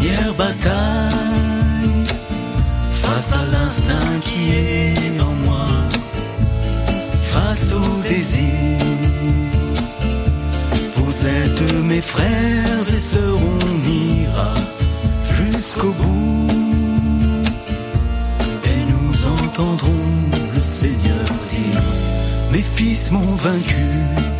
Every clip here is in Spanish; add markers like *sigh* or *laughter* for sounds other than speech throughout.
dernière bataille. Face à l'instinct qui est en moi, face au désir. Vous êtes mes frères et sœurs, on ira jusqu'au bout. Et nous entendrons le Seigneur dire, mes fils m'ont vaincu.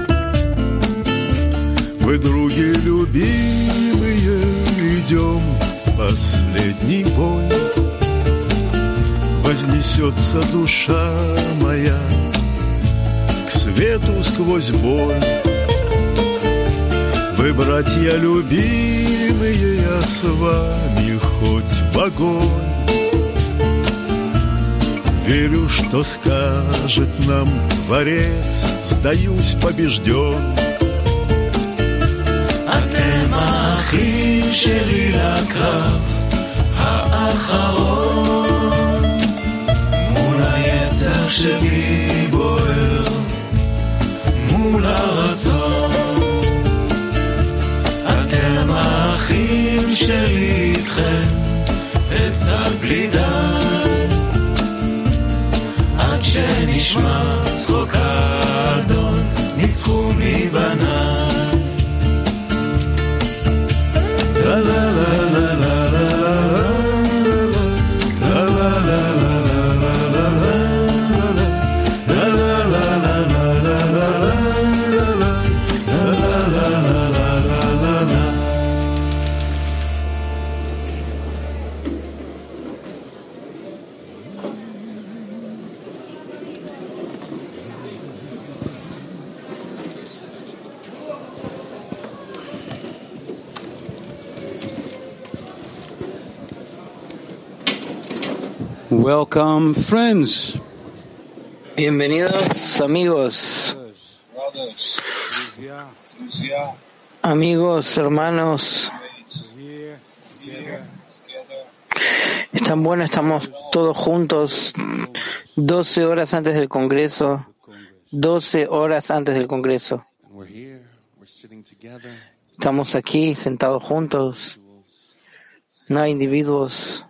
Вы, други любимые, идем последний бой. Вознесется душа моя к свету сквозь боль. Вы, братья любимые, я с вами хоть в огонь. Верю, что скажет нам Творец, сдаюсь побежден. האחים שלי לקרב האחרון. מול היצר שבי בוער מול הרצון. אתם האחים שלי איתכם אצעד בלי די עד שנשמע צחוק האדון ניצחו מבניי la la la Welcome, friends. Bienvenidos amigos, amigos, hermanos. Es tan bueno, estamos todos juntos 12 horas antes del Congreso, 12 horas antes del Congreso. Estamos aquí sentados juntos, no hay individuos,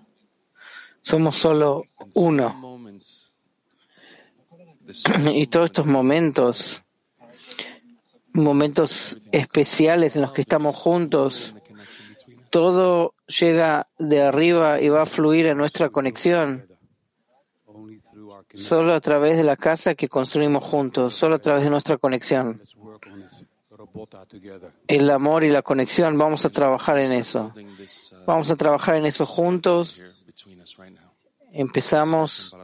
somos solo uno. *clears throat* Y todos estos momentos, momentos especiales en los que estamos juntos, todo llega de arriba y va a fluir en nuestra conexión, solo a través de la casa que construimos juntos, solo a través de nuestra conexión. El amor y la conexión, vamos a trabajar en eso. Vamos a trabajar en eso juntos. Empezamos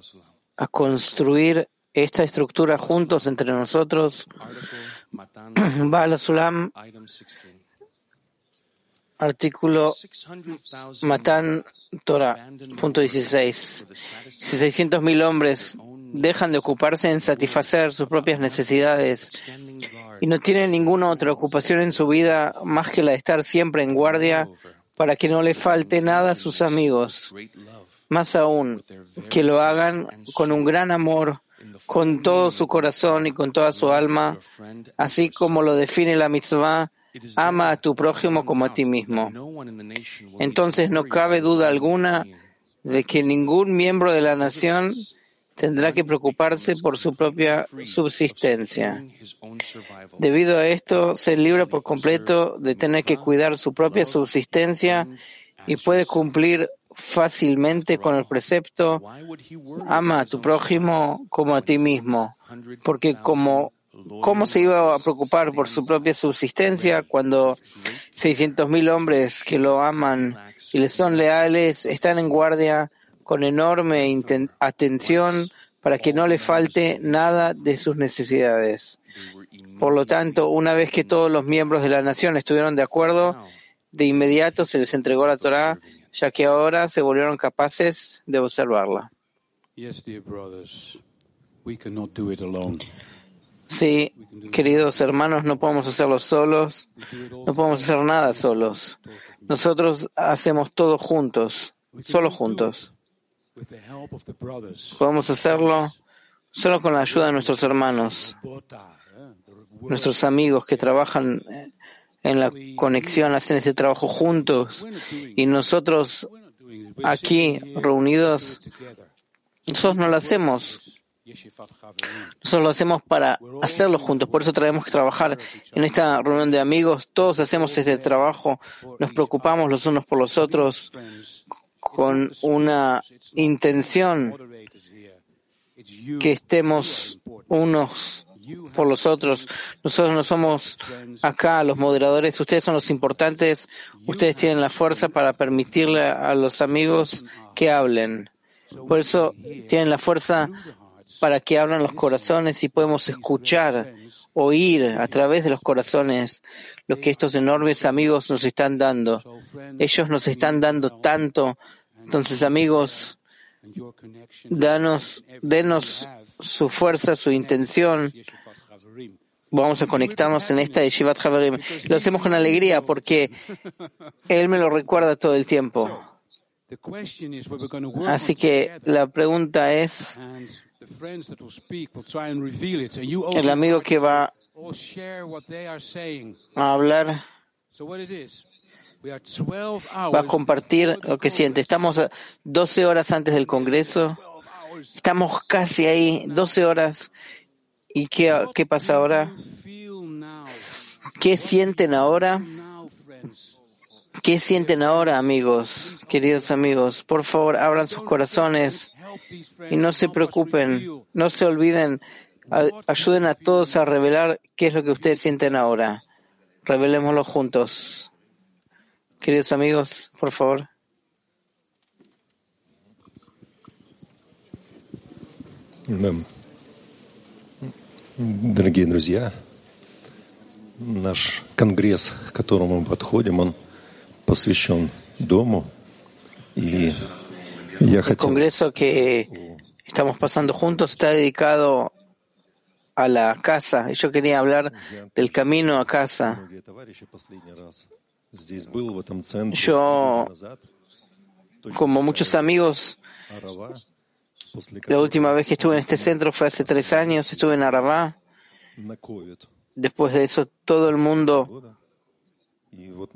a construir esta estructura juntos entre nosotros. *clears throat* Matan, Bala Sulam, item 16. artículo 600,000 Matán Torah, punto 16. Si 600.000 hombres dejan de ocuparse en satisfacer sus propias necesidades y no tienen ninguna otra ocupación en su vida más que la de estar siempre en guardia para que no le falte nada a sus amigos, más aún que lo hagan con un gran amor, con todo su corazón y con toda su alma, así como lo define la mitzvah, ama a tu prójimo como a ti mismo. Entonces no cabe duda alguna de que ningún miembro de la nación tendrá que preocuparse por su propia subsistencia. Debido a esto, se libra por completo de tener que cuidar su propia subsistencia y puede cumplir fácilmente con el precepto ama a tu prójimo como a ti mismo, porque como ¿Cómo se iba a preocupar por su propia subsistencia cuando 600.000 hombres que lo aman y le son leales están en guardia con enorme atención para que no le falte nada de sus necesidades? Por lo tanto, una vez que todos los miembros de la nación estuvieron de acuerdo, de inmediato se les entregó la Torá, ya que ahora se volvieron capaces de observarla. Yes, dear brothers, we cannot do it alone. Sí, queridos hermanos, no podemos hacerlo solos, no podemos hacer nada solos. Nosotros hacemos todo juntos, solo juntos. Podemos hacerlo solo con la ayuda de nuestros hermanos, eh, nuestros amigos que trabajan en la conexión, hacen este trabajo juntos. Y nosotros aquí reunidos, nosotros no lo hacemos, nosotros lo hacemos para hacerlo juntos, por eso tenemos que trabajar en esta reunión de amigos, todos hacemos este trabajo, nos preocupamos los unos por los otros con una intención que estemos unos por los otros. Nosotros no somos acá los moderadores, ustedes son los importantes, ustedes tienen la fuerza para permitirle a los amigos que hablen. Por eso tienen la fuerza para que hablen los corazones y podemos escuchar, oír a través de los corazones lo que estos enormes amigos nos están dando. Ellos nos están dando tanto. Entonces, amigos, danos, denos su fuerza, su intención. Vamos a conectarnos en esta de Shivat Haverim. Lo hacemos con alegría porque Él me lo recuerda todo el tiempo. Así que la pregunta es, el amigo que va a hablar So what it is, we are 12 va a compartir lo que siente. Estamos a 12 horas antes del Congreso, 12 hours. Estamos casi ahí, 12 horas. ¿Y qué, qué pasa ahora? ¿Qué sienten ahora? ¿Qué sienten ahora, amigos, queridos amigos? Por favor, abran sus corazones y no se preocupen, no se olviden, ayuden a todos a revelar qué es lo que ustedes sienten ahora. Revelémoslo juntos. Queridos amigos, por favor. Дорогие друзья, наш конгресс, к которому мы подходим, он посвящен дому. И я El хотел congreso que estamos pasando juntos está dedicado a la casa. Y yo quería hablar del camino a casa. многие товарищи последний раз здесь был в этом центре Yo- три года назад, Como muchos amigos, Арава, после la última vez que estuve en este centro fue hace tres años, estuve en Arabá. Después de eso, todo el mundo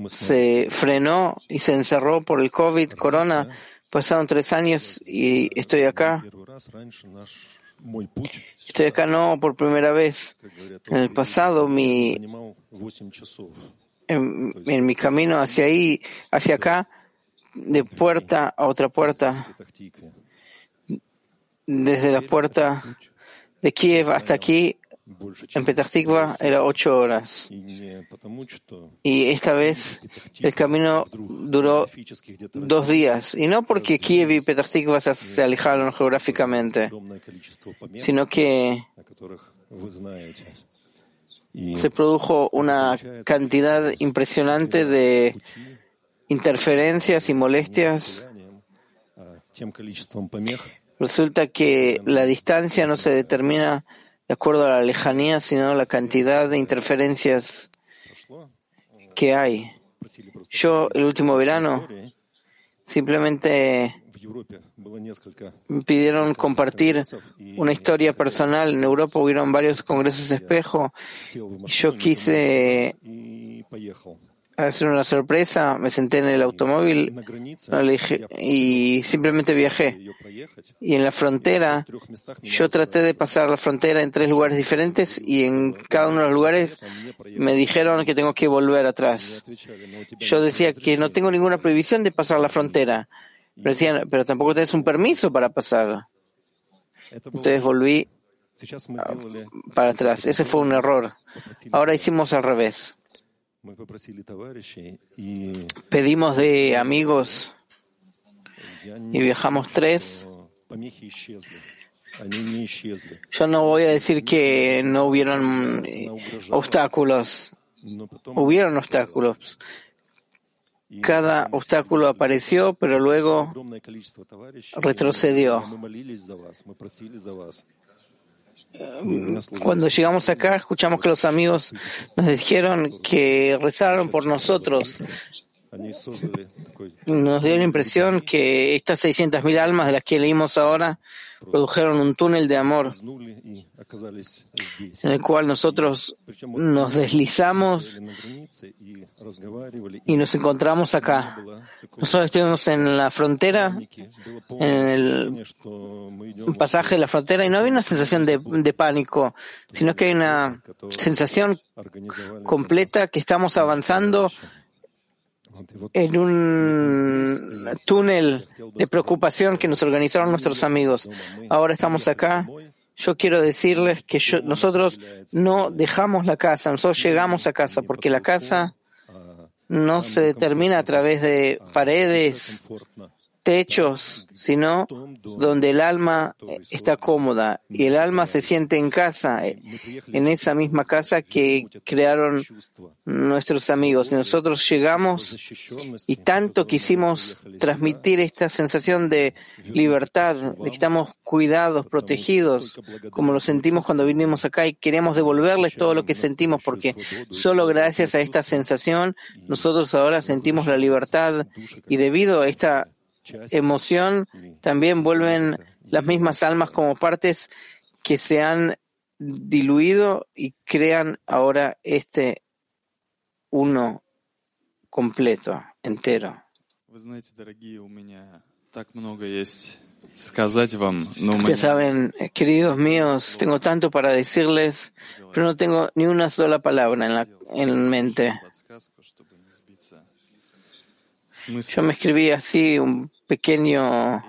se frenó y se encerró por el COVID, corona. Pasaron tres años y estoy acá. Estoy acá no por primera vez. En el pasado, mi, en, en mi camino hacia ahí, hacia acá, de puerta a otra puerta, desde la puerta de Kiev hasta aquí, en Petartikva, era ocho horas. Y esta vez el camino duró dos días. Y no porque Kiev y Petartikva se alejaron geográficamente, sino que se produjo una cantidad impresionante de interferencias y molestias Resulta que la distancia no se determina de acuerdo a la lejanía, sino la cantidad de interferencias que hay. Yo, el último verano, simplemente me pidieron compartir una historia personal. En Europa hubieron varios congresos espejo yo quise Hacer una sorpresa, me senté en el automóvil y simplemente viajé. Y en la frontera, yo traté de pasar la frontera en tres lugares diferentes y en cada uno de los lugares me dijeron que tengo que volver atrás. Yo decía que no tengo ninguna prohibición de pasar la frontera. Pero decían, pero tampoco tenés un permiso para pasar. Entonces volví ah, para atrás. Ese fue un error. Ahora hicimos al revés. Pedimos de amigos y viajamos tres. Yo no voy a decir que no hubieron eh, obstáculos. Hubieron obstáculos. Cada obstáculo apareció, pero luego retrocedió. Cuando llegamos acá, escuchamos que los amigos nos dijeron que rezaron por nosotros. *laughs* Nos dio la impresión que estas 600.000 almas de las que leímos ahora produjeron un túnel de amor en el cual nosotros nos deslizamos y nos encontramos acá. Nosotros estuvimos en la frontera, en el pasaje de la frontera, y no había una sensación de, pánico, sino que hay una sensación completa que estamos avanzando en un túnel de preocupación que nos organizaron nuestros amigos. Ahora estamos acá. Yo quiero decirles que nosotros no dejamos la casa, nosotros llegamos a casa, porque la casa no se determina a través de paredes techos, sino donde el alma eh, está cómoda y el alma se siente en casa, eh, en esa misma casa que crearon nuestros amigos. Y nosotros llegamos y tanto quisimos transmitir esta sensación de libertad, de que estamos cuidados, protegidos, como lo sentimos cuando vinimos acá y queremos devolverles todo lo que sentimos, porque solo gracias a esta sensación nosotros ahora sentimos la libertad y debido a esta emoción también vuelven las mismas almas como partes que se han diluido y crean ahora este uno completo, entero. Ya saben, eh, queridos míos, tengo tanto para decirles, pero no tengo ni una sola palabra en, la, en mente. Yo me escribí así un pequeño,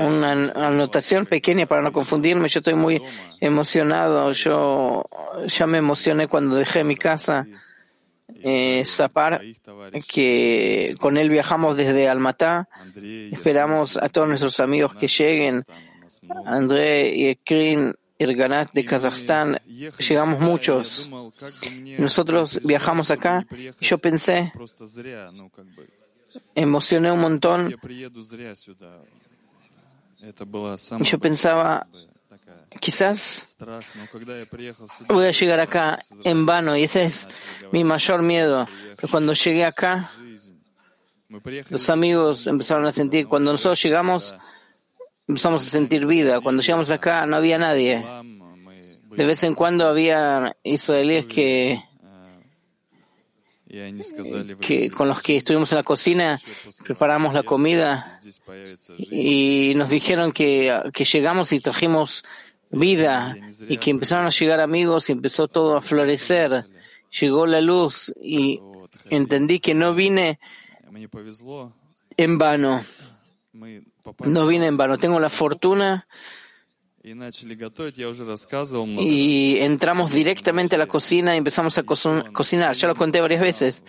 una anotación pequeña para no confundirme. Yo estoy muy emocionado. Yo ya me emocioné cuando dejé mi casa. Eh, Zapar, que con él viajamos desde Almatá. Esperamos a todos nuestros amigos que lleguen. André y Ekrin, Irganat de Kazajstán, llegamos muchos. Nosotros viajamos acá y yo pensé, emocioné un montón. Y yo pensaba, quizás voy a llegar acá en vano y ese es mi mayor miedo. Pero cuando llegué acá, los amigos empezaron a sentir, cuando nosotros llegamos, empezamos a sentir vida. Cuando llegamos acá no había nadie. De vez en cuando había israelíes que, con los que estuvimos en la cocina, preparamos la comida y nos dijeron que, que llegamos y trajimos vida y que empezaron a llegar amigos y empezó todo a florecer. Llegó la luz y entendí que no vine en vano. No vine en vano, tengo la fortuna. Y entramos directamente a la cocina y empezamos a cocinar. Ya lo conté varias veces.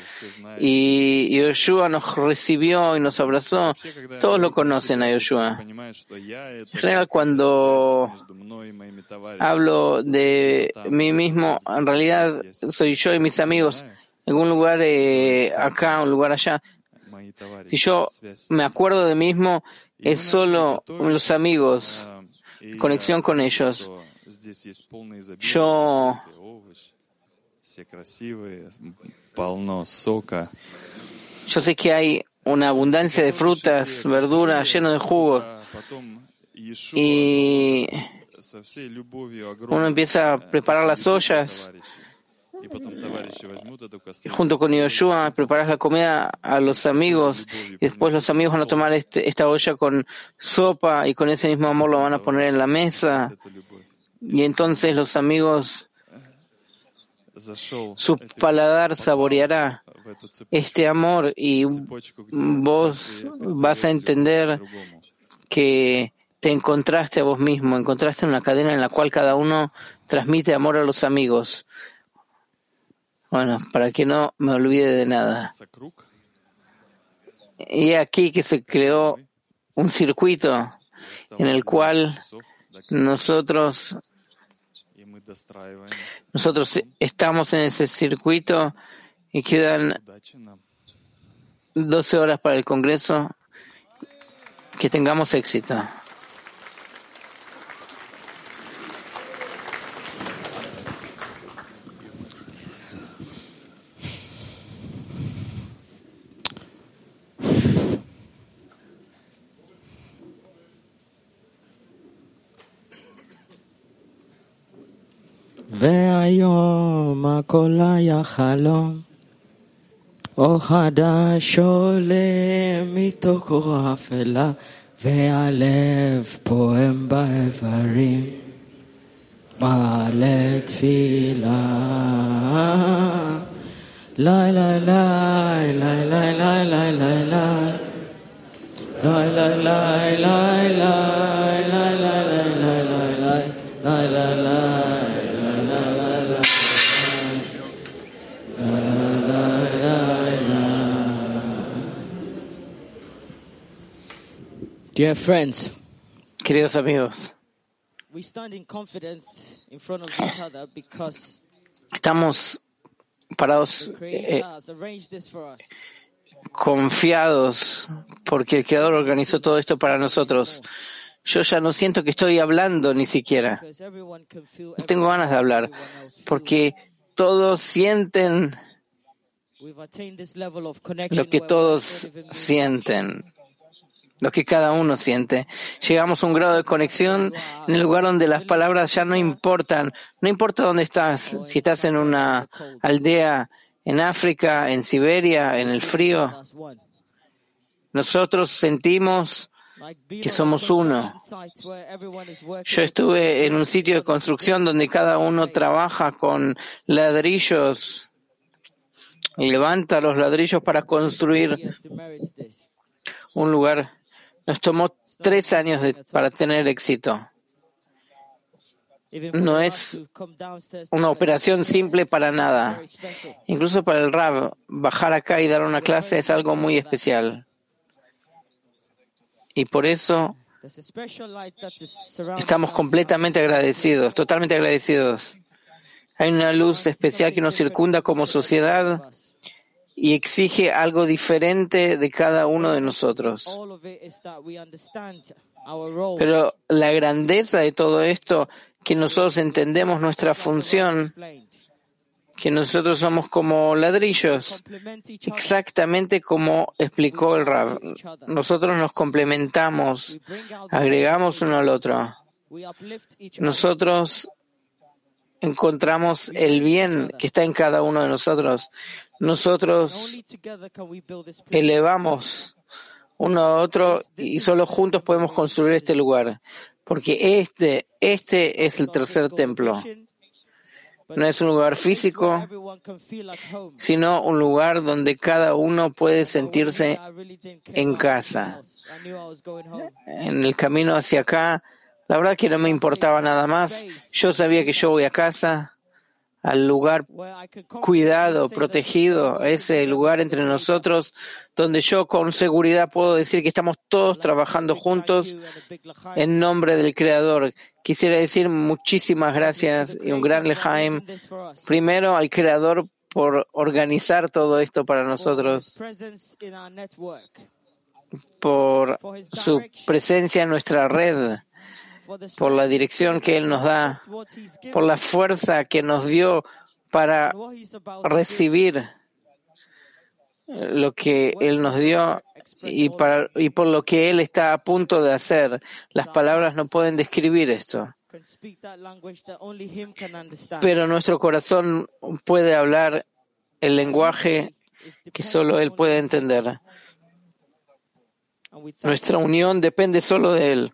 Y Yoshua nos recibió y nos abrazó. Todos lo conocen a Yoshua. En general, cuando hablo de mí mismo, en realidad soy yo y mis amigos. En algún lugar eh, acá, un lugar allá. Si yo me acuerdo de mismo, es solo los amigos, conexión con ellos. Yo yo sé que hay una abundancia de frutas, verduras, lleno de jugo. Y uno empieza a preparar las ollas junto con Yoshua preparas la comida a los amigos y después los amigos van a tomar este, esta olla con sopa y con ese mismo amor lo van a poner en la mesa y entonces los amigos su paladar saboreará este amor y vos vas a entender que te encontraste a vos mismo, encontraste una cadena en la cual cada uno transmite amor a los amigos. Bueno, para que no me olvide de nada. Y aquí que se creó un circuito en el cual nosotros nosotros estamos en ese circuito y quedan 12 horas para el Congreso. Que tengamos éxito. הכל היה חלום, אור חדש עולה מתוך אור אפלה, והלב פועם באיברים, מעלה תפילה. ליי ליי ליי, ליי ליי ליי ליי ליי ליי ליי ליי ליי ליי ליי Queridos amigos, estamos parados eh, confiados porque el Creador organizó todo esto para nosotros. Yo ya no siento que estoy hablando ni siquiera. No tengo ganas de hablar porque todos sienten lo que todos sienten lo que cada uno siente. Llegamos a un grado de conexión en el lugar donde las palabras ya no importan. No importa dónde estás, si estás en una aldea en África, en Siberia, en el frío. Nosotros sentimos que somos uno. Yo estuve en un sitio de construcción donde cada uno trabaja con ladrillos, levanta los ladrillos para construir un lugar. Nos tomó tres años para tener éxito. No es una operación simple para nada. Incluso para el Rab, bajar acá y dar una clase es algo muy especial. Y por eso estamos completamente agradecidos, totalmente agradecidos. Hay una luz especial que nos circunda como sociedad y exige algo diferente de cada uno de nosotros. Pero la grandeza de todo esto, que nosotros entendemos nuestra función, que nosotros somos como ladrillos, exactamente como explicó el Rab. Nosotros nos complementamos, agregamos uno al otro. Nosotros encontramos el bien que está en cada uno de nosotros. Nosotros elevamos uno a otro y solo juntos podemos construir este lugar. Porque este, este es el tercer templo. No es un lugar físico, sino un lugar donde cada uno puede sentirse en casa. en el camino hacia acá. La verdad que no me importaba nada más. Yo sabía que yo voy a casa, al lugar cuidado, protegido, ese lugar entre nosotros donde yo con seguridad puedo decir que estamos todos trabajando juntos en nombre del Creador. Quisiera decir muchísimas gracias y un gran lejaim primero al Creador por organizar todo esto para nosotros, por su presencia en nuestra red, por la dirección que Él nos da, por la fuerza que nos dio para recibir lo que Él nos dio y, por lo que Él está a punto de hacer. Las palabras no pueden describir esto. pero nuestro corazón puede hablar el lenguaje que solo Él puede entender. Nuestra unión depende solo de Él.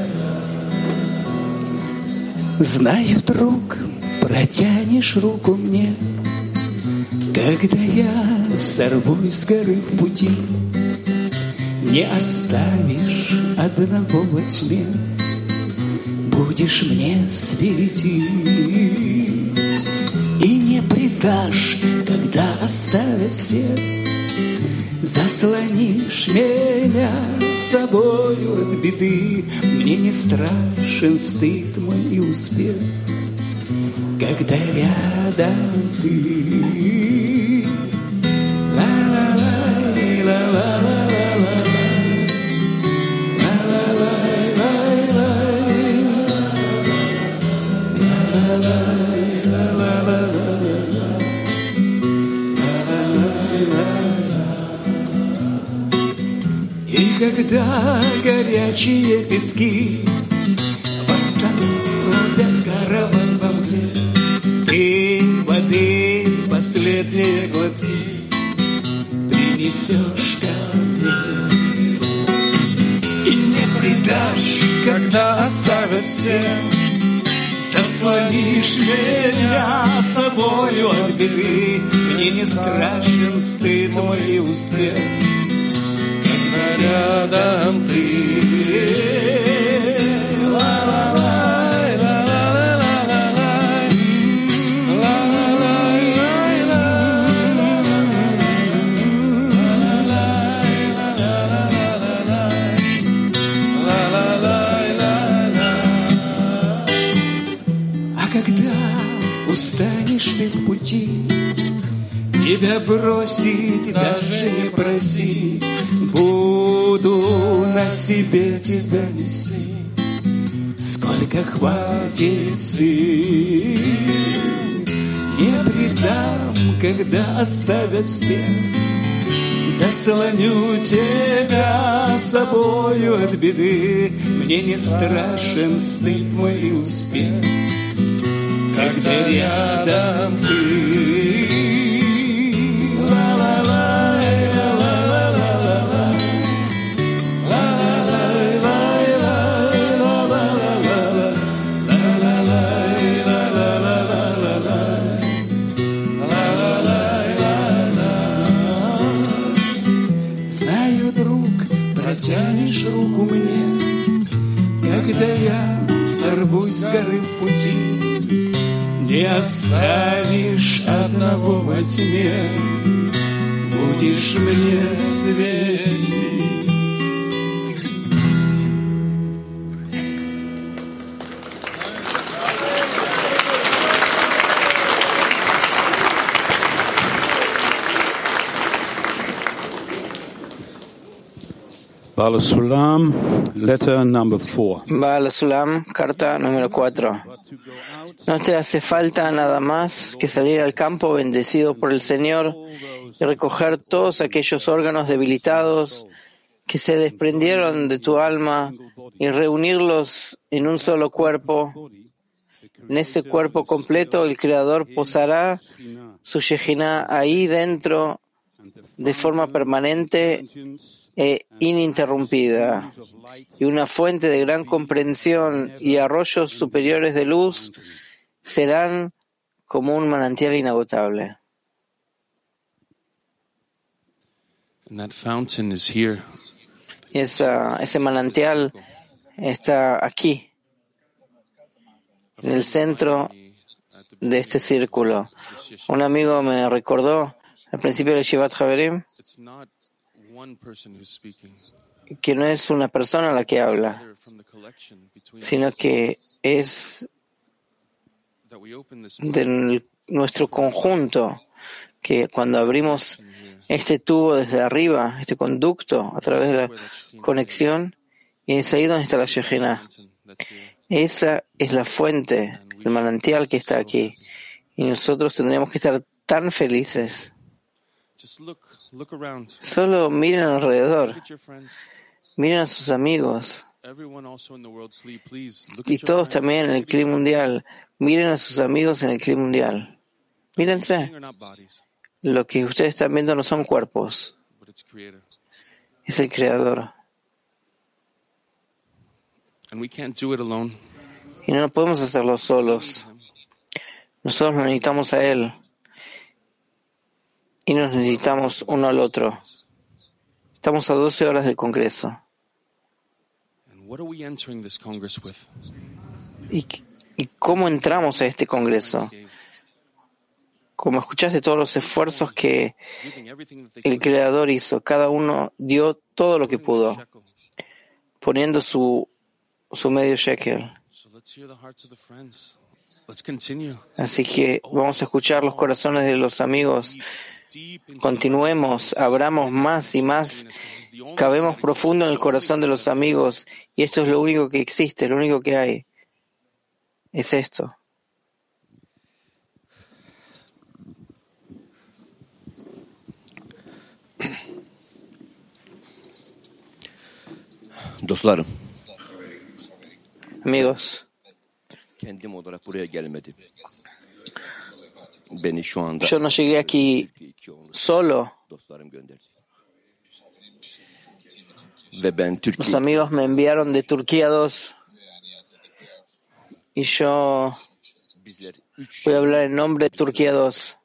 Знаю, друг, протянешь руку мне, когда я сорвусь с горы в пути. Не оставишь одного во тьме, Будешь мне светить И не предашь, когда оставят все Заслонишь меня собою от беды Мне не страшен стыд мой и успех Когда рядом ты. И когда горячие пески Принесешь ко мне. И не предашь, когда оставят все. Заслонишь меня собою от беды. Мне не страшен стыд мой и успех. Когда рядом ты Тебя бросить даже не проси, Буду на себе тебя нести, Сколько хватит сил. Не предам, когда оставят все, Заслоню тебя собою от беды, Мне не страшен стыд мой и успех, Когда рядом ты. Сорвусь с горы в пути. Не оставишь одного во тьме, будешь мне светить. Bala Sulam, letter number four. Baal carta número 4. No te hace falta nada más que salir al campo bendecido por el Señor y recoger todos aquellos órganos debilitados que se desprendieron de tu alma y reunirlos en un solo cuerpo. En ese cuerpo completo el Creador posará su Shejinah ahí dentro de forma permanente e ininterrumpida. Y una fuente de gran comprensión y arroyos superiores de luz serán como un manantial inagotable. And that fountain is here. Y esa, ese manantial está aquí, en el centro de este círculo. Un amigo me recordó al principio de Shivat Haverim que no es una persona la que habla, sino que es de nuestro conjunto, que cuando abrimos este tubo desde arriba, este conducto a través de la conexión, y es ahí donde está la here. Esa es la fuente, el manantial que está aquí. Y nosotros tendríamos que estar tan felices. Solo miren alrededor, miren a sus amigos y todos también en el clima mundial. Miren a sus amigos en el clima mundial. Mírense. Lo que ustedes están viendo no son cuerpos, es el creador. Y no podemos hacerlo solos. Nosotros nos necesitamos a Él. Y nos necesitamos uno al otro. Estamos a 12 horas del Congreso. ¿Y, y cómo entramos a este Congreso? Como escuchaste todos los esfuerzos que el Creador hizo, cada uno dio todo lo que pudo, poniendo su, su medio shekel. Así que vamos a escuchar los corazones de los amigos. Continuemos, abramos más y más, cabemos profundo en el corazón de los amigos y esto es lo único que existe, lo único que hay. Es esto. Dostlarım, Amigos, yo no llegué aquí solo. Los amigos me enviaron de Turquía 2 y yo voy a hablar en nombre de Turquía 2.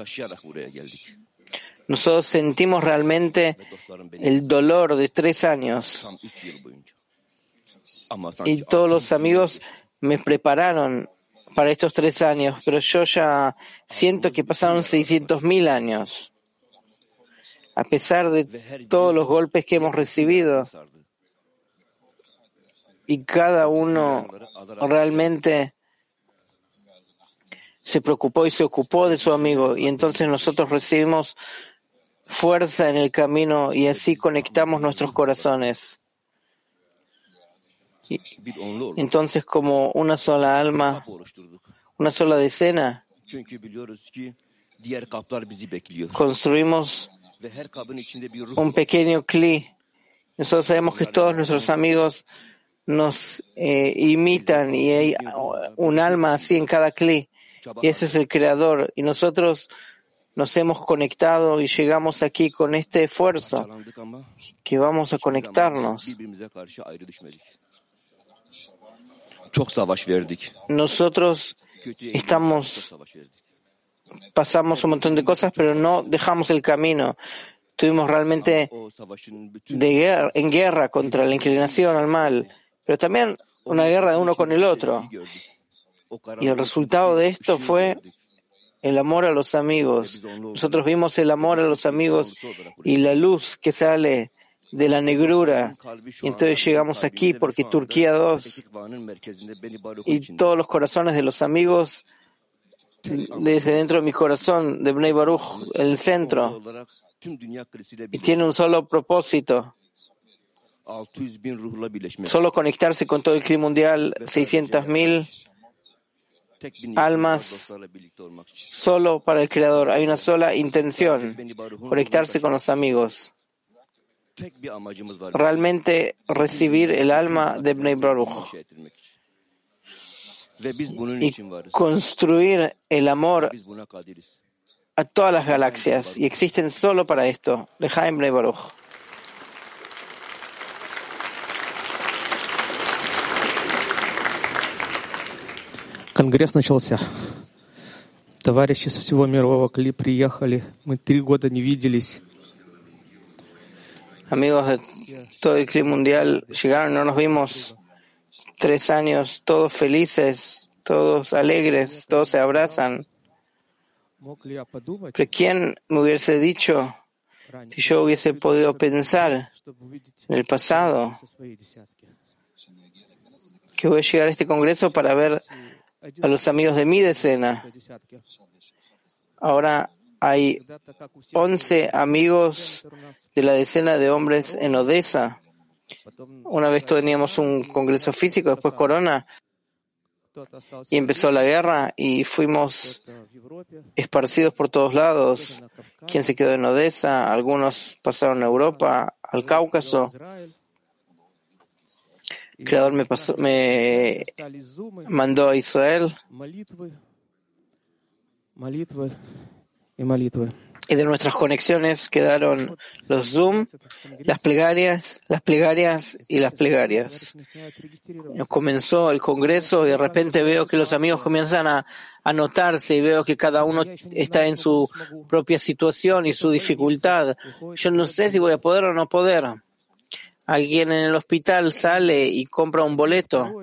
taşıyarak buraya geldik. Nosotros sentimos realmente el dolor de tres años y todos los amigos me prepararon para estos tres años, pero yo ya siento que pasaron 600 mil años. A pesar de todos los golpes que hemos recibido y cada uno realmente se preocupó y se ocupó de su amigo y entonces nosotros recibimos fuerza en el camino y así conectamos nuestros corazones. Entonces como una sola alma, una sola decena, construimos un pequeño cli. Nosotros sabemos que todos nuestros amigos nos eh, imitan y hay un alma así en cada cli. Y ese es el creador. Y nosotros nos hemos conectado y llegamos aquí con este esfuerzo que vamos a conectarnos. Çok savaş verdik. Nosotros Estamos- pasamos un montón de cosas, pero no dejamos el camino. Estuvimos realmente de guerra, en guerra contra la inclinación al mal, pero también una guerra de uno con el otro. Y el resultado de esto fue el amor a los amigos. Nosotros vimos el amor a los amigos y la luz que sale de la negrura. Y entonces llegamos aquí porque Turquía 2 y todos los corazones de los amigos, desde dentro de mi corazón, de Bnei Baruch, el centro, y tiene un solo propósito, 600 bin ruhla birleşmek. solo conectarse con todo el clima mundial, 600.000 Tek bir niyetimiz var, almas solo para el Creador. Hay una sola intención, conectarse con los amigos Realmente recibir el alma de Bnei Baruch inşa ettirmek için. Ve biz bunun y için varız. construir el amor Biz buna kadiriz. a todas las galaxias y existen solo para esto. Lejaim Bnei Baruch. Конгресс начался. Товарищи со всего мирового кли приехали. Мы три года не виделись. amigos de todo el clima mundial llegaron, no nos vimos tres años, todos felices, todos alegres, todos se abrazan. Pero ¿quién me hubiese dicho si yo hubiese podido pensar en el pasado que voy a llegar a este congreso para ver a los amigos de mi decena? Ahora hay 11 amigos de la decena de hombres en Odessa. Una vez teníamos un congreso físico, después corona, y empezó la guerra y fuimos esparcidos por todos lados. Quien se quedó en Odessa, algunos pasaron a Europa, al Cáucaso. El Creador me, pasó, me mandó a Israel y de nuestras conexiones quedaron los Zoom, las plegarias, las plegarias y las plegarias. Comenzó el Congreso y de repente veo que los amigos comienzan a anotarse y veo que cada uno está en su propia situación y su dificultad. Yo no sé si voy a poder o no poder. Alguien en el hospital sale y compra un boleto.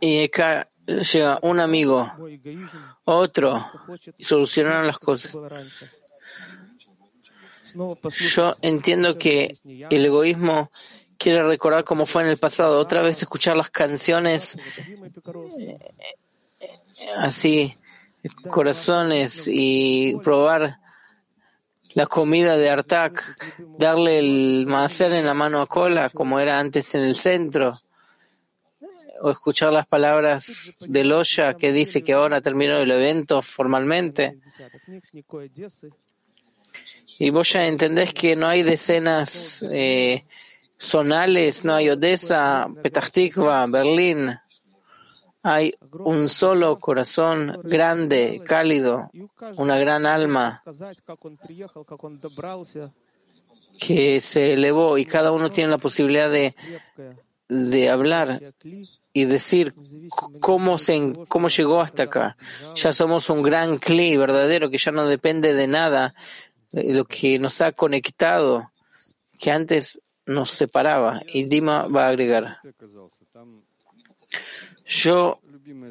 Y acá llega un amigo, otro, y solucionaron las cosas. Yo entiendo que el egoísmo quiere recordar cómo fue en el pasado, otra vez escuchar las canciones así, corazones y probar la comida de Artak, darle el macer en la mano a cola como era antes en el centro o escuchar las palabras de Loya que dice que ahora terminó el evento formalmente. Y vos ya entendés que no hay decenas eh, zonales, no hay Odessa, Petah Tikva, Berlín. Hay un solo corazón grande, cálido, una gran alma que se elevó y cada uno tiene la posibilidad de de hablar y decir cómo, se, cómo llegó hasta acá. Ya somos un gran cli verdadero que ya no depende de nada, de lo que nos ha conectado, que antes nos separaba. Y Dima va a agregar. Yo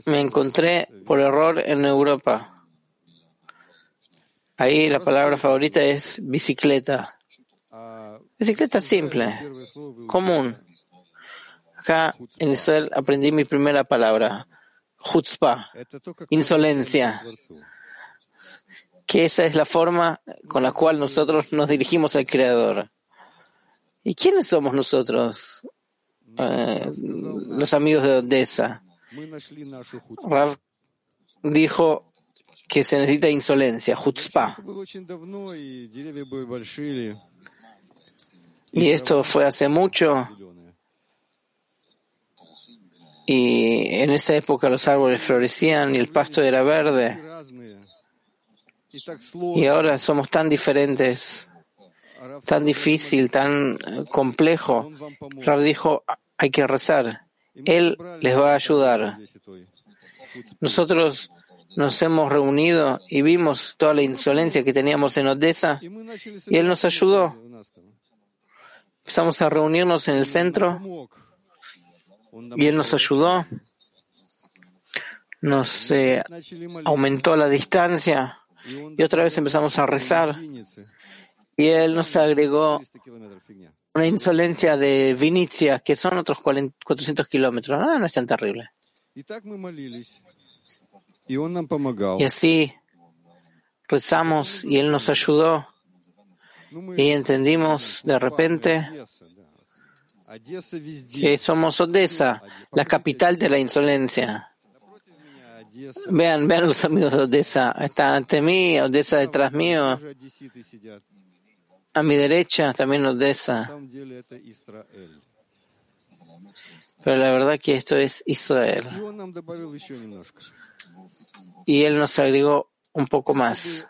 me encontré por error en Europa. Ahí la palabra favorita es bicicleta. Bicicleta simple, común Acá en Israel aprendí mi primera palabra, chutzpah, insolencia, que esa es la forma con la cual nosotros nos dirigimos al Creador. ¿Y quiénes somos nosotros? Eh, los amigos de Odessa. Rav dijo que se necesita insolencia, chutzpah. Y esto fue hace mucho y en esa época los árboles florecían y el pasto era verde. Y ahora somos tan diferentes, tan difícil, tan eh, complejo. Rab dijo, hay que rezar. Él les va a ayudar. Nosotros nos hemos reunido y vimos toda la insolencia que teníamos en Odessa y Él nos ayudó. Empezamos a reunirnos en el centro y Él nos ayudó, nos eh, aumentó la distancia y otra vez empezamos a rezar y Él nos agregó una insolencia de Vinicia, que son otros 400 kilómetros. No, no es tan terrible. Y así rezamos y Él nos ayudó y entendimos de repente que somos Odessa, la capital de la insolencia. Vean, vean los amigos de Odessa. Está ante mí, Odessa detrás mío. A mi derecha también Odessa. Pero la verdad que esto es Israel. Y él nos agregó un poco más.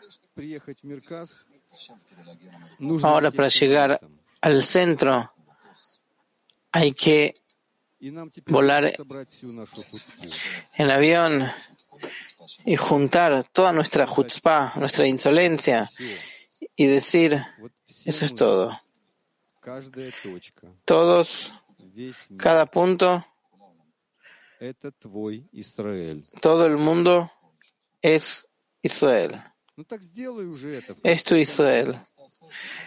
Ahora para llegar al centro hay que volar en avión y juntar toda nuestra chutzpah, nuestra insolencia y decir, eso es todo. Todos, cada punto, todo el mundo es Israel. Es tu Israel.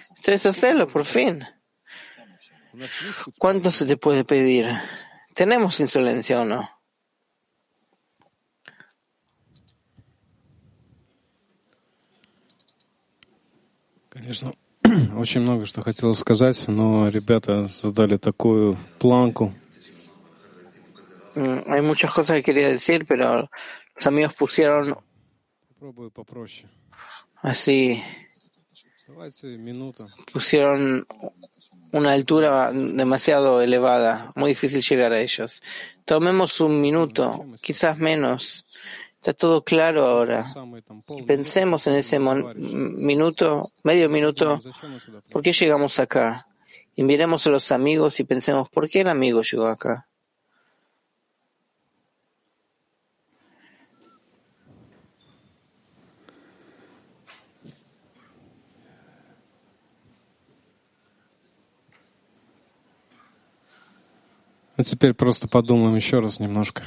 Entonces hacerlo por fin. ¿Cuánto se te puede pedir? tenemos insolencia o no. Конечно, *clears throat* очень много что хотел сказать, но ребята задали такую планку. Mm, Hay muchas cosas que quería decir, pero los amigos pusieron Попробую попроще. así, Давайте минута. pusieron una altura demasiado elevada, muy difícil llegar a ellos. Tomemos un minuto, quizás menos. Está todo claro ahora. Y pensemos en ese minuto, medio minuto, ¿por qué llegamos acá? Y a los amigos y pensemos, ¿por qué el amigo llegó acá? А теперь просто подумаем еще раз немножко.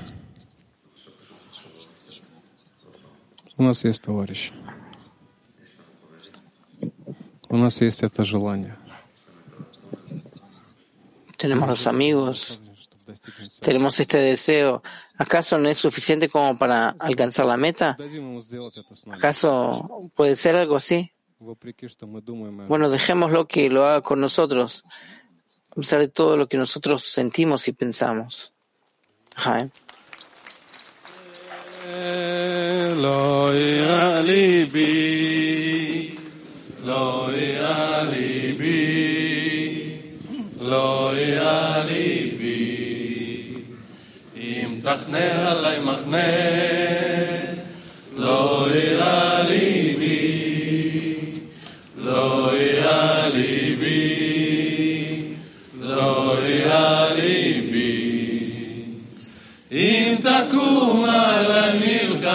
У нас есть товарищ. У нас есть это желание. Tenemos los amigos, Чтобы достигнуть цели. tenemos este deseo. ¿Acaso no es suficiente como para alcanzar la meta? Дадим ему сделать это с нами. ¿Acaso puede ser algo así? Вопреки, что мы думаем о Bueno, dejémoslo que lo haga con nosotros, a pesar de todo lo que nosotros sentimos y pensamos. Jaime. לא יראה ליבי, לא יראה ליבי, לא יראה ליבי. אם תחנה עלי מחנה, לא יראה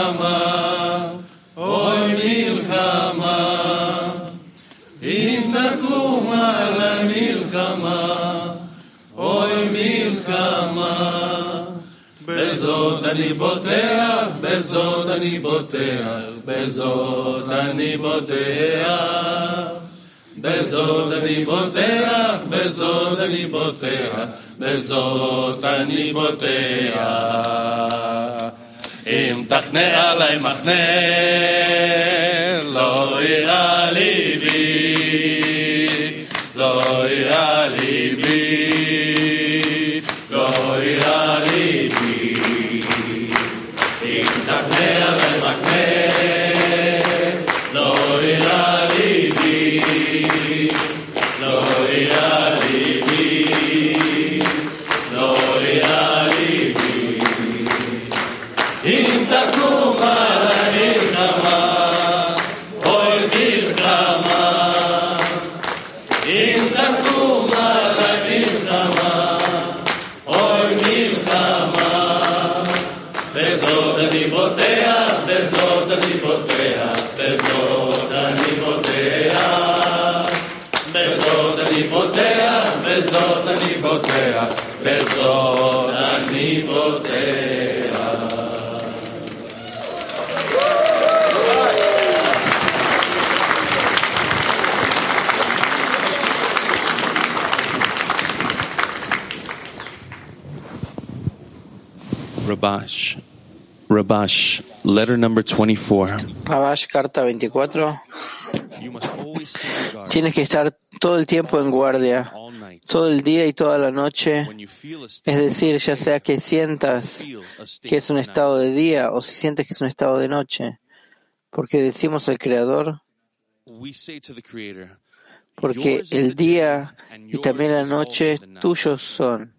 המלחמה, אוי מלחמה. אם תקום על המלחמה, אוי מלחמה. בזאת אני בוטח, בזאת אני בוטח, בזאת אני בוטח. בזאת אני בוטח, בזאת אני בוטח, בזאת אני בוטח. אם תחנה עלי מחנה, לא יראה ליבי, לא יראה ליבי, לא יראה ליבי. אם תחנה עלי מחנה, Rabash. Letter number 24. Rabash, carta 24. You must always stand guard Tienes que estar todo el tiempo en guardia, todo el día y toda la noche. Es decir, ya sea que sientas que es un estado de día o si sientes que es un estado de noche. Porque decimos al Creador, porque el día y también la noche tuyos son.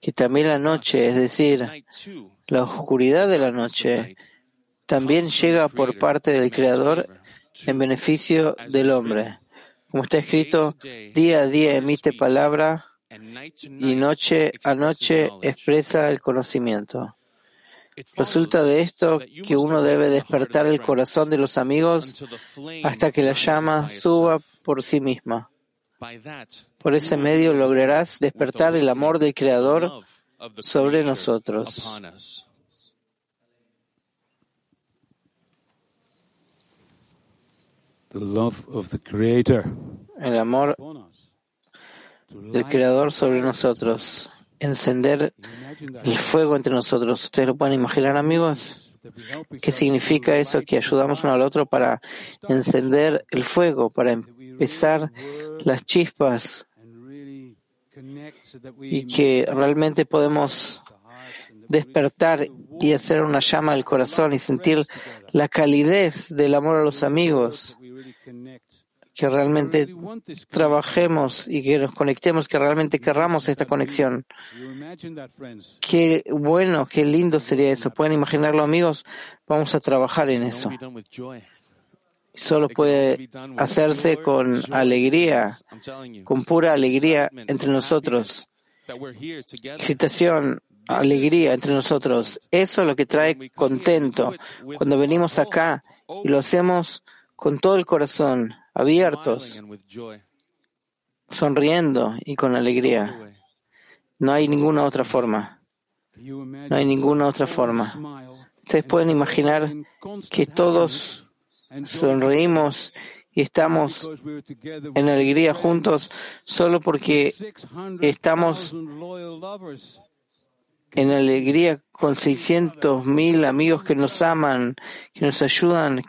Que también la noche, es decir, la oscuridad de la noche, también llega por parte del Creador en beneficio del hombre. Como está escrito, día a día emite palabra y noche a noche expresa el conocimiento. Resulta de esto que uno debe despertar el corazón de los amigos hasta que la llama suba por sí misma. Por ese medio lograrás despertar el amor del Creador sobre nosotros. El amor del Creador sobre nosotros. Encender el fuego entre nosotros. ¿Ustedes lo pueden imaginar, amigos? ¿Qué significa eso? Que ayudamos uno al otro para encender el fuego, para empezar las chispas y que realmente podemos despertar y hacer una llama al corazón y sentir la calidez del amor a los amigos, que realmente trabajemos y que nos conectemos, que realmente querramos esta conexión. Qué bueno, qué lindo sería eso. ¿Pueden imaginarlo, amigos? Vamos a trabajar en eso. Solo puede hacerse con alegría, con pura alegría entre nosotros. Excitación, alegría entre nosotros. Eso es lo que trae contento cuando venimos acá y lo hacemos con todo el corazón, abiertos, sonriendo y con alegría. No hay ninguna otra forma. No hay ninguna otra forma. Ustedes pueden imaginar que todos sonreímos y estamos en alegría juntos solo porque estamos en alegría con 600 mil amigos que nos aman, que nos ayudan,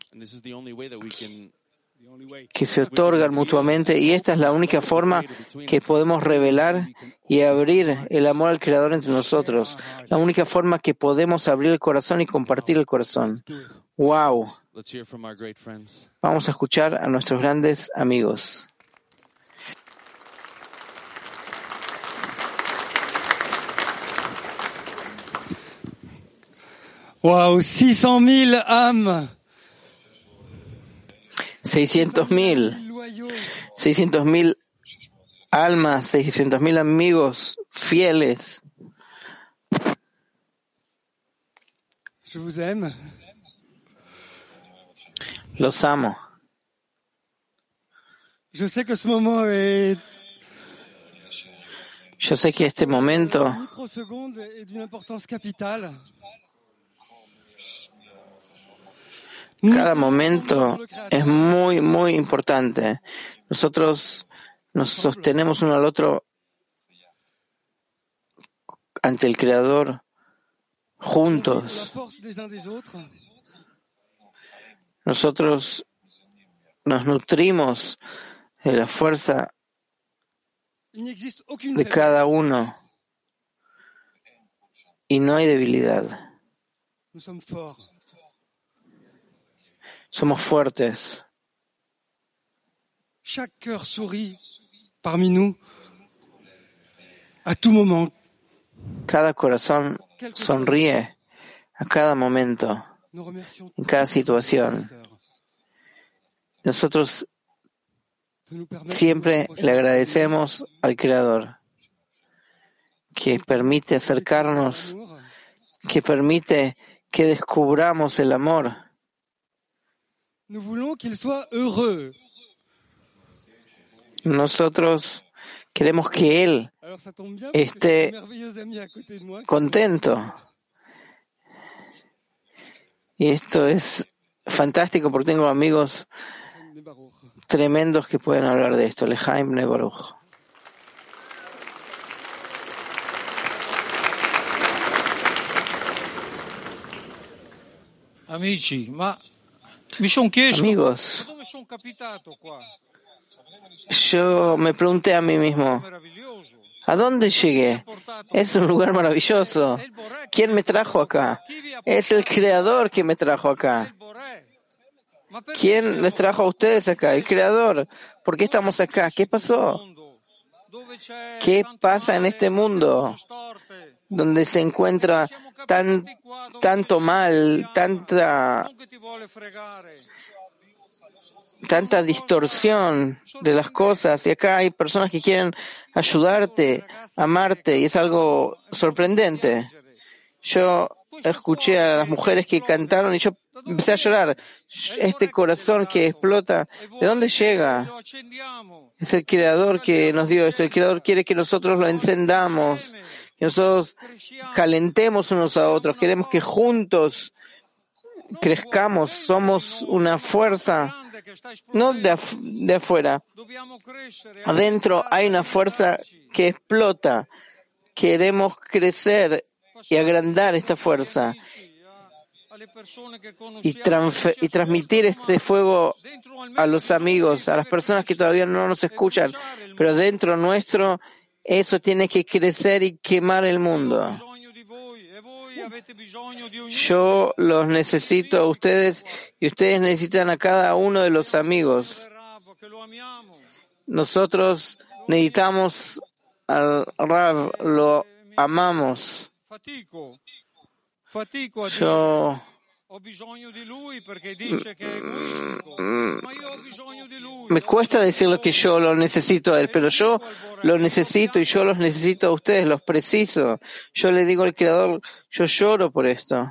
que se otorgan mutuamente y esta es la única forma que podemos revelar y abrir el amor al Creador entre nosotros, la única forma que podemos abrir el corazón y compartir el corazón. ¡Wow! Vamos a escuchar a nuestros grandes amigos. Wow, 600 mil âmes. 600 mil. 600 mil almas, 600 mil amigos fieles. Je vous aime. Los amo. Je sais Yo sé que este momento Cada momento es muy, muy importante. Nosotros nos sostenemos uno al otro ante el Creador juntos. Nosotros nos nutrimos de la fuerza de cada uno y no hay debilidad. Somos fuertes. Chaque cœur sourit parmi nous à tout moment. Cada corazón sonríe a cada momento, en cada situación. Nosotros siempre le agradecemos al Creador que permite acercarnos, que permite que descubramos el amor. Nous voulons qu'il soit heureux. Nosotros queremos que Él Alors ça tombe bien moi. contento. Y esto es fantástico porque tengo amigos tremendos que pueden hablar de esto. Lejaim Nebaruch. Amici, ma Amigos, yo me pregunté a mí mismo. ¿a dónde llegué? Es un lugar maravilloso. ¿Quién me trajo acá? Es el Creador que me trajo acá. ¿Quién les trajo a ustedes acá? El Creador. ¿Por qué estamos acá? ¿Qué pasó? ¿Qué pasa en este mundo donde se encuentra tan, tanto mal, tanta, tanta distorsión de las cosas? Y acá hay personas que quieren ayudarte, amarte, y es algo sorprendente. Yo escuché a las mujeres que cantaron y yo empecé a llorar. Este corazón que explota, ¿de dónde llega? Es el Creador que nos dio esto. El Creador quiere que nosotros lo encendamos, nosotros calentemos unos a otros. Queremos que juntos crezcamos. Somos una fuerza, no de, af- de afuera. Adentro hay una fuerza que explota. Queremos crecer y agrandar esta fuerza y transmitir este fuego a los amigos, a las personas que todavía no nos escuchan, pero dentro nuestro eso tiene que crecer y quemar el mundo. Yo los necesito a ustedes y ustedes necesitan a cada uno de los amigos. Nosotros necesitamos al Rav, lo amamos. Yo mm, me cuesta decirlo que yo lo necesito a él, pero yo lo necesito y yo los necesito a ustedes, los preciso. Yo le digo al Creador, yo lloro por esto.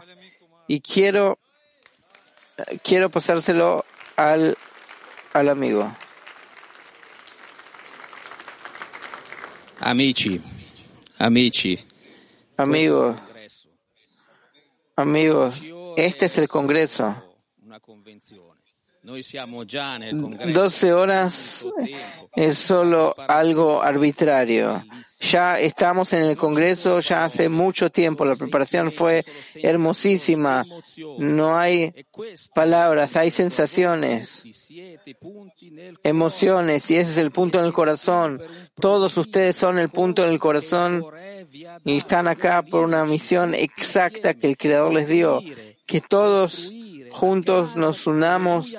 Y quiero quiero pasárselo al al amigo. Amici, amici, Amigos, amigos, este es el Congreso. una convenzione. Noi siamo già nel congresso. 12 horas es solo algo arbitrario. Ya estamos en el Congreso ya hace mucho tiempo. La preparación fue hermosísima. No hay palabras, hay sensaciones, emociones y ese es el punto en el corazón. Todos ustedes son el punto en el corazón y están acá por una misión exacta que el Creador les dio. Que todos juntos nos unamos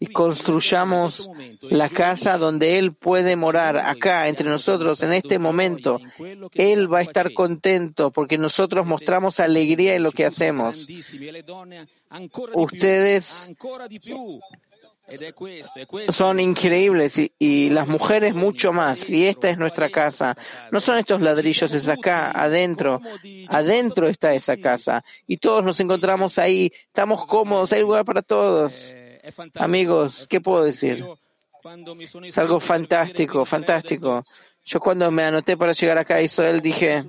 y construyamos la casa donde Él puede morar, acá entre nosotros, en este momento. Él va a estar contento porque nosotros mostramos alegría en lo que hacemos. Ustedes son increíbles y, y las mujeres mucho más. Y esta es nuestra casa. No son estos ladrillos, es acá, adentro. Adentro está esa casa. Y todos nos encontramos ahí. Estamos cómodos, hay lugar para todos. Amigos, ¿qué puedo decir? Es algo fantástico, fantástico. Yo cuando me anoté para llegar acá a Israel dije,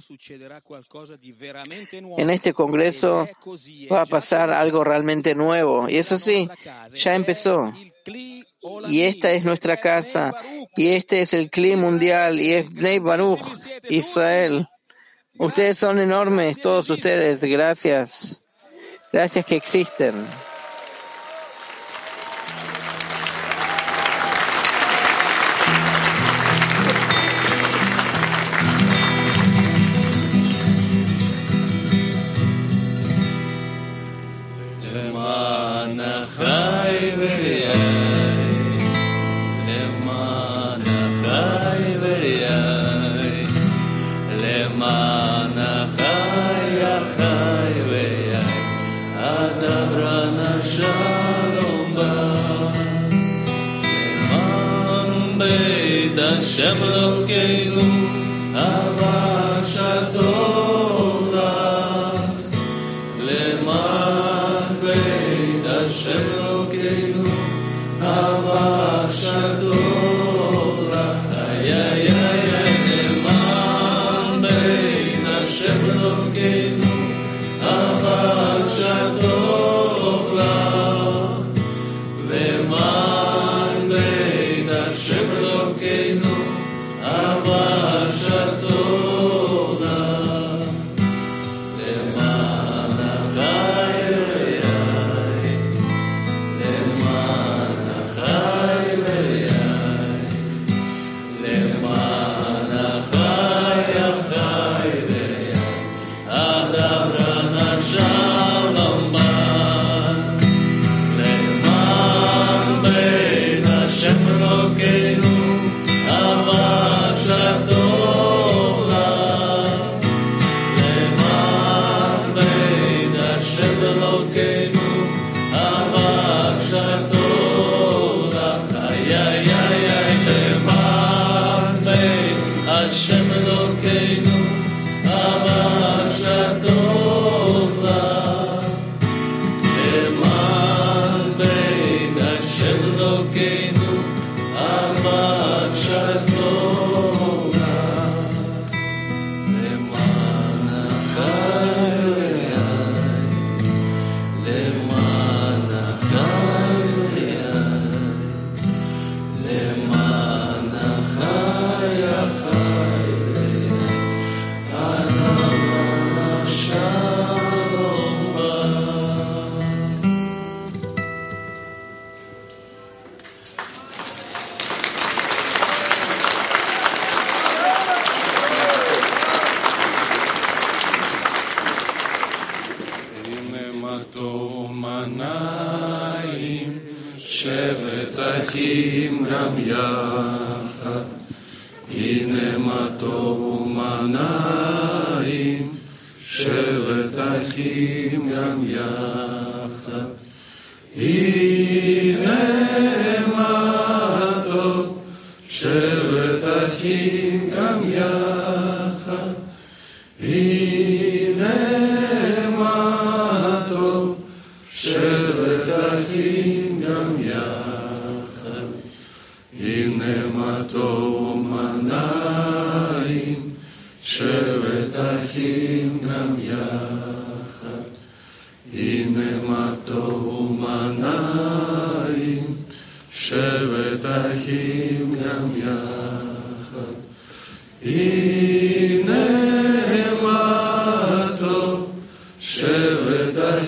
en este congreso va a pasar algo realmente nuevo. Y eso sí, ya empezó. Y esta es nuestra casa. Y este es el clima mundial. Y es Bnei Baruch, Israel. Ustedes son enormes, todos ustedes. Gracias. Gracias que existen. chamam quem no abaixo.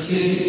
Spirit.